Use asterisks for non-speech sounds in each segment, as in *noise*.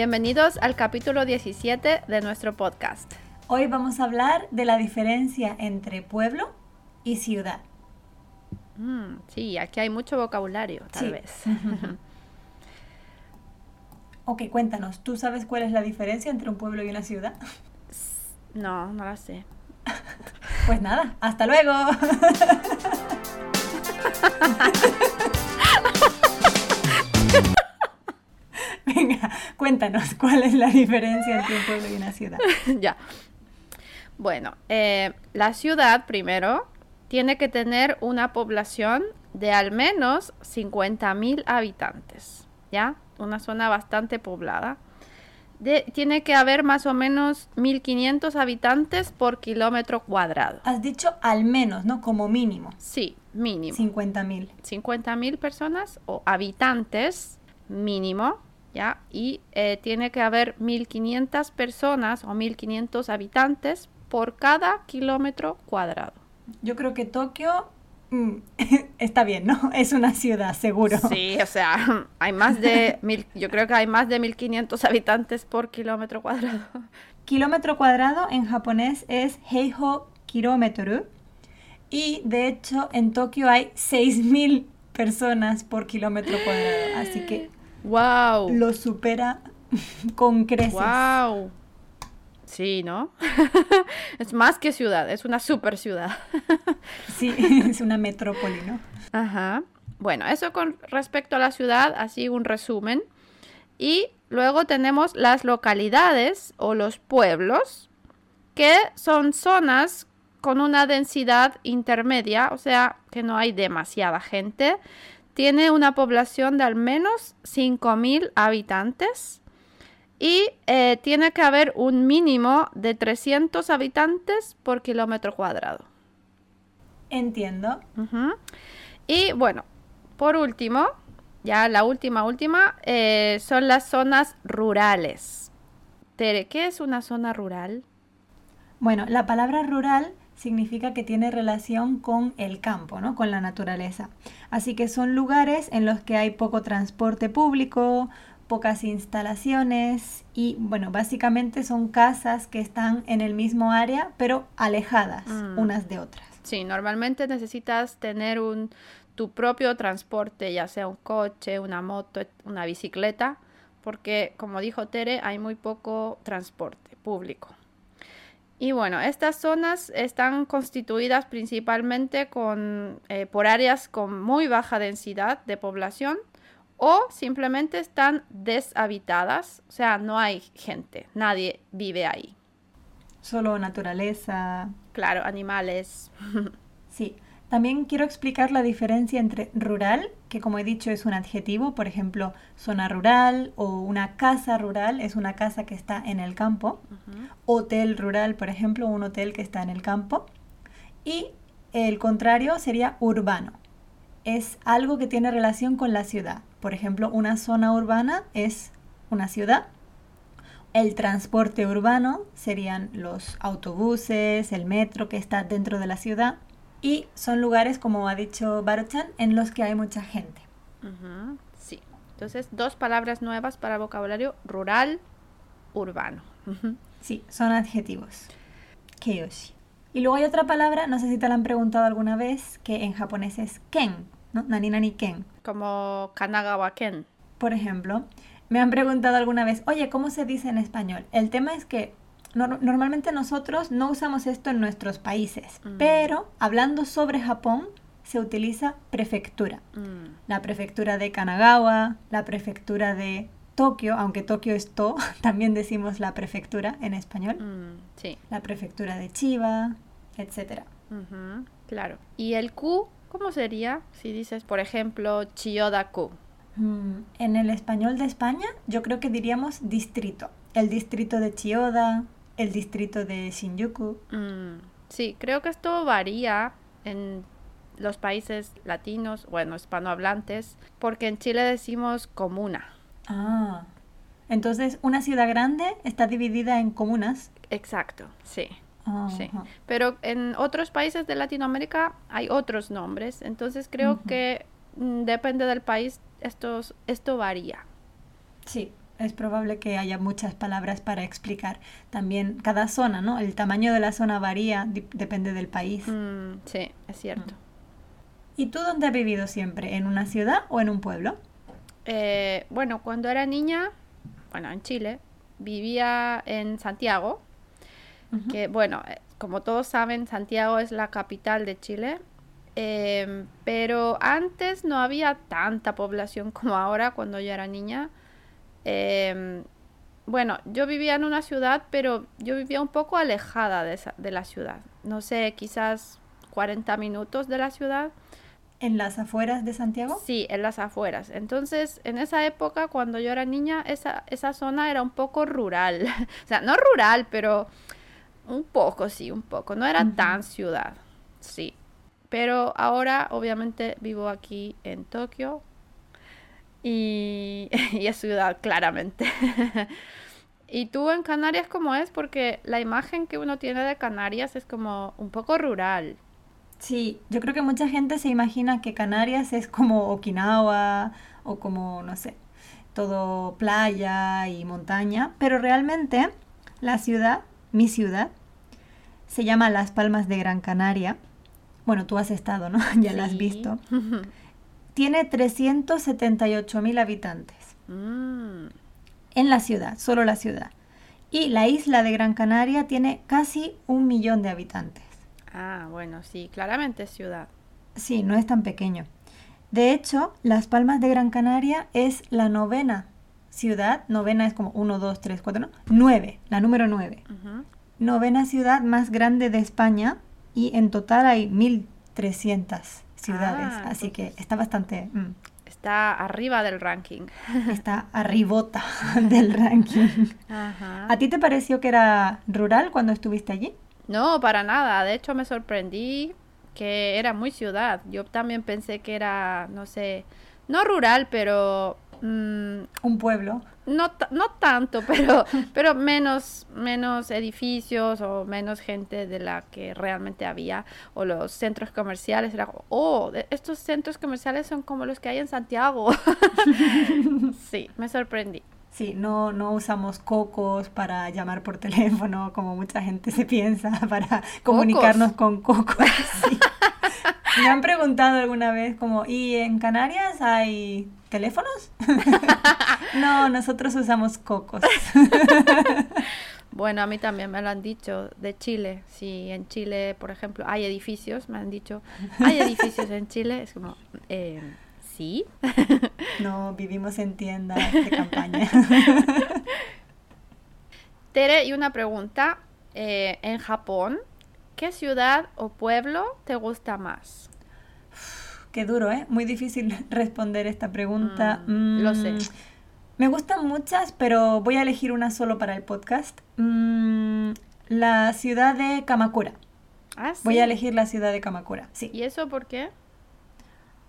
Bienvenidos al capítulo 17 de nuestro podcast. Hoy vamos a hablar de la diferencia entre pueblo y ciudad. Mm, sí, aquí hay mucho vocabulario, tal Sí. vez. *laughs* Ok, cuéntanos, ¿tú sabes cuál es la diferencia entre un pueblo y una ciudad? no, no la sé. *laughs* Pues nada, hasta luego. *laughs* cuéntanos *laughs* cuál es la diferencia entre un pueblo y una ciudad. *laughs* ya. Bueno, eh, la ciudad primero tiene que tener una población de al menos 50.000 habitantes, ¿ya? Una zona bastante poblada. De- tiene que haber más o menos 1.500 habitantes por kilómetro cuadrado. Has dicho al menos, ¿no? Como mínimo. Sí, mínimo. 50.000. 50.000 personas o habitantes mínimo, ¿ya? Y eh, tiene que haber 1.500 personas o 1.500 habitantes por cada kilómetro cuadrado. Yo creo que Tokio mm, *laughs* está bien, ¿no? *laughs* Es una ciudad, seguro. Sí, o sea, *laughs* hay más de mil, yo creo que hay más de 1.500 habitantes por kilómetro cuadrado. Kilómetro cuadrado en japonés es heiho kilómetro. Y de hecho en Tokio hay 6.000 personas por kilómetro cuadrado. Así que ¡Wow! lo supera *laughs* con creces. ¡Wow! Sí, ¿no? *laughs* es más que ciudad, es una super ciudad. *laughs* Sí, es una metrópoli, ¿no? Ajá. Bueno, eso con respecto a la ciudad, así un resumen. Y luego tenemos las localidades o los pueblos, que son zonas con una densidad intermedia, o sea, que no hay demasiada gente. Tiene una población de al menos 5.000 habitantes y eh, tiene que haber un mínimo de 300 habitantes por kilómetro cuadrado. Entiendo. Y bueno, por último, ya la última, última, eh, son las zonas rurales. Tere, ¿qué es una zona rural? Bueno, la palabra rural significa que tiene relación con el campo, ¿no? Con la naturaleza. Así que son lugares en los que hay poco transporte público, pocas instalaciones y, bueno, básicamente son casas que están en el mismo área, pero alejadas Mm. unas de otras. Sí, normalmente necesitas tener un, tu propio transporte, ya sea un coche, una moto, una bicicleta, porque como dijo Tere, hay muy poco transporte público. Y bueno, estas zonas están constituidas principalmente con, eh, por áreas con muy baja densidad de población o simplemente están deshabitadas, o sea, no hay gente, nadie vive ahí. Solo naturaleza. Claro, animales. *laughs* Sí. También quiero explicar la diferencia entre rural, que como he dicho es un adjetivo, por ejemplo, zona rural o una casa rural es una casa que está en el campo. Hotel rural, por ejemplo, un hotel que está en el campo. Y el contrario sería urbano. Es algo que tiene relación con la ciudad. Por ejemplo, una zona urbana es una ciudad. El transporte urbano serían los autobuses, el metro que está dentro de la ciudad. Y son lugares, como ha dicho Baruchan, en los que hay mucha gente. Sí. Entonces, dos palabras nuevas para vocabulario rural, urbano. Sí, son adjetivos. Keiyoshi. Y luego hay otra palabra, no sé si te la han preguntado alguna vez, que en japonés es ken, ¿no? Nani nani ken. Como Kanagawa Ken. Por ejemplo, me han preguntado alguna vez, oye, ¿cómo se dice en español? El tema es que nor- normalmente nosotros no usamos esto en nuestros países, Mm. pero hablando sobre Japón se utiliza prefectura. Mm, La prefectura de Kanagawa, la prefectura de Tokio, aunque Tokio es To, *laughs* también decimos la prefectura en español. mm, sí. la prefectura de Chiba, etc. Claro. ¿Y el Q cómo sería si dices, por ejemplo, Chiyoda-ku? Mm, en el español de España, yo creo que diríamos distrito. El distrito de Chiyoda, el distrito de Shinjuku. Mm, sí, creo que esto varía en los países latinos, bueno, hispanohablantes, porque en Chile decimos comuna. Ah, entonces una ciudad grande está dividida en comunas. Exacto, sí. Ah, Sí. ajá. Pero en otros países de Latinoamérica hay otros nombres, entonces creo que mm, depende del país estos, esto varía. Sí, es probable que haya muchas palabras para explicar. También cada zona, ¿no? El tamaño de la zona varía, depende del país. Mm, sí, es cierto. Mm. ¿Y tú dónde has vivido siempre? ¿En una ciudad o en un pueblo? Eh, bueno, cuando era niña, bueno, en Chile, vivía en Santiago, que bueno, eh, como todos saben, Santiago es la capital de Chile, em, pero antes no había tanta población como ahora cuando yo era niña. Em, bueno, yo vivía en una ciudad, pero yo vivía un poco alejada de, de la ciudad. No sé, quizás 40 minutos de la ciudad. ¿En las afueras de Santiago? Sí, en las afueras. Entonces, en esa época, cuando yo era niña, esa, esa zona era un poco rural. *laughs* o sea, no rural, pero un poco, sí, un poco. No era tan ciudad, sí. Pero ahora, obviamente, vivo aquí en Tokio. Y, *laughs* y es ciudad, claramente. *laughs* ¿Y tú en Canarias cómo es? Porque la imagen que uno tiene de Canarias es como un poco rural. Sí, yo creo que mucha gente se imagina que Canarias es como Okinawa o como, no sé, todo playa y montaña, pero realmente la ciudad, mi ciudad, se llama Las Palmas de Gran Canaria. Bueno, tú has estado, ¿no? *laughs* ya la has visto. Tiene 378 mil habitantes. Mm. En la ciudad, solo la ciudad. Y la isla de Gran Canaria tiene casi un millón de habitantes. Ah, bueno, sí, claramente es ciudad. Sí, no es tan pequeño. De hecho, Las Palmas de Gran Canaria es la novena ciudad, novena es como 1, 2, 3, 4, no, 9, la número 9. Novena ciudad más grande de España y en total hay 1.300 ciudades, ah, así que está bastante... Mm. Está arriba del ranking. *laughs* Está arribota *laughs* del ranking. ¿A ti te pareció que era rural cuando estuviste allí? No, para nada. De hecho, me sorprendí que era muy ciudad. Yo también pensé que era, no sé, no rural, pero... Mm, Un pueblo. No, no tanto, *laughs* pero, pero menos, menos edificios o menos gente de la que realmente había. O los centros comerciales. Era oh, estos centros comerciales son como los que hay en Santiago. *laughs* sí, me sorprendí. Sí, no, no usamos cocos para llamar por teléfono, como mucha gente se piensa, *laughs* para comunicarnos con cocos. Me han preguntado alguna vez como, ¿y en Canarias hay teléfonos? *laughs* no, nosotros usamos cocos. *laughs* Bueno, a mí también me lo han dicho de Chile. Si en Chile, por ejemplo, hay edificios, me han dicho, hay edificios en Chile, es como, eh, sí. *laughs* No, vivimos en tiendas de campaña. Tere, y una pregunta. Eh, en Japón, ¿qué ciudad o pueblo te gusta más? Qué duro, ¿eh? Muy difícil *laughs* responder esta pregunta. Mm, lo sé. Mm, me gustan muchas, pero voy a elegir una solo para el podcast. Mm, la ciudad de Kamakura. Ah, ¿sí? Voy a elegir la ciudad de Kamakura, sí. ¿Y eso por qué?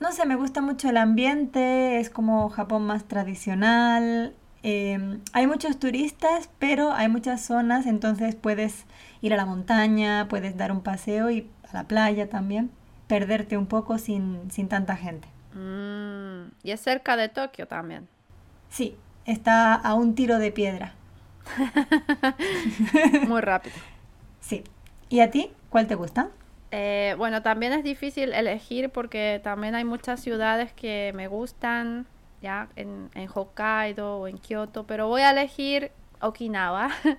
No sé, me gusta mucho el ambiente, es como Japón más tradicional. Em, hay muchos turistas, pero hay muchas zonas, entonces puedes ir a la montaña, puedes dar un paseo y a la playa también, perderte un poco sin, sin tanta gente. Mm, y es cerca de Tokio también. Sí, está a un tiro de piedra. *laughs* Muy rápido. *laughs* Sí. ¿Y a ti? ¿Cuál te gusta? Eh, bueno, también es difícil elegir porque también hay muchas ciudades que me gustan, ya, en, en Hokkaido o en Kioto, pero voy a elegir Okinawa. *laughs*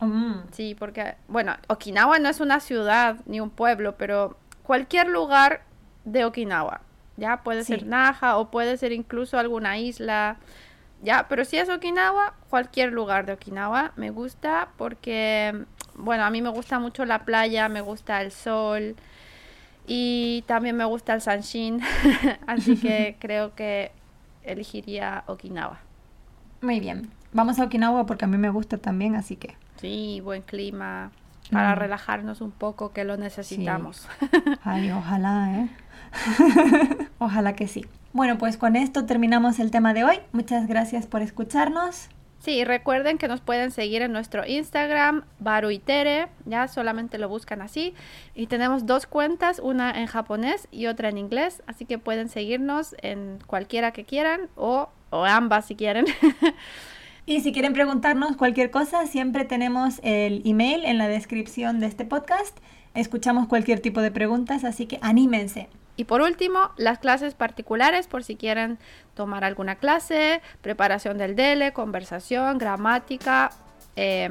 Mm. Sí, porque, bueno, Okinawa no es una ciudad ni un pueblo, pero cualquier lugar de Okinawa, ya, puede ser Naha o puede ser incluso alguna isla, ya, pero si es Okinawa, cualquier lugar de Okinawa me gusta porque bueno, a mí me gusta mucho la playa, me gusta el sol y también me gusta el sanshin, *laughs* así que *laughs* creo que elegiría Okinawa. Muy bien, vamos a Okinawa porque a mí me gusta también, así que. Sí, buen clima, para mm. relajarnos un poco que lo necesitamos. Ay, ojalá, ¿eh? *laughs* ojalá que sí. Bueno, pues con esto terminamos el tema de hoy. Muchas gracias por escucharnos Sí, recuerden que nos pueden seguir en nuestro Instagram, Baruitere, ya solamente lo buscan así. Y tenemos dos cuentas, una en japonés y otra en inglés, así que pueden seguirnos en cualquiera que quieran o, o ambas si quieren. *laughs* Y si quieren preguntarnos cualquier cosa, siempre tenemos el email en la descripción de este podcast. Escuchamos cualquier tipo de preguntas, así que anímense. Y por último, las clases particulares por si quieren tomar alguna clase, preparación del DELE, conversación, gramática. Eh,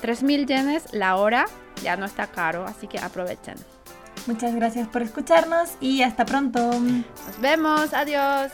3.000 yenes la hora, ya no está caro, así que aprovechen. Muchas gracias por escucharnos y hasta pronto. Nos vemos, adiós.